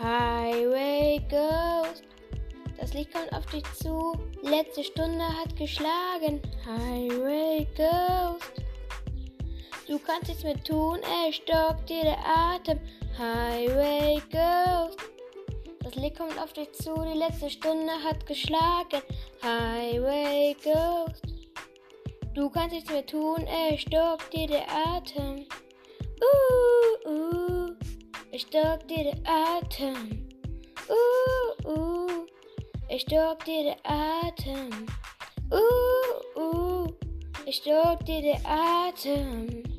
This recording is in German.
Highway Ghost. Das Licht kommt auf dich zu. Die letzte Stunde hat geschlagen. Highway Ghost. Du kannst nichts mehr tun. Es stockt dir der Atem. Highway Ghost. Das Licht kommt auf dich zu. Die letzte Stunde hat geschlagen. Highway Ghost. Du kannst nichts mehr tun. Es stockt dir der Atem. Er stockt dir der Atem. Uh, uh, er stockt dir der Atem. Uh, uh, er stockt dir der Atem.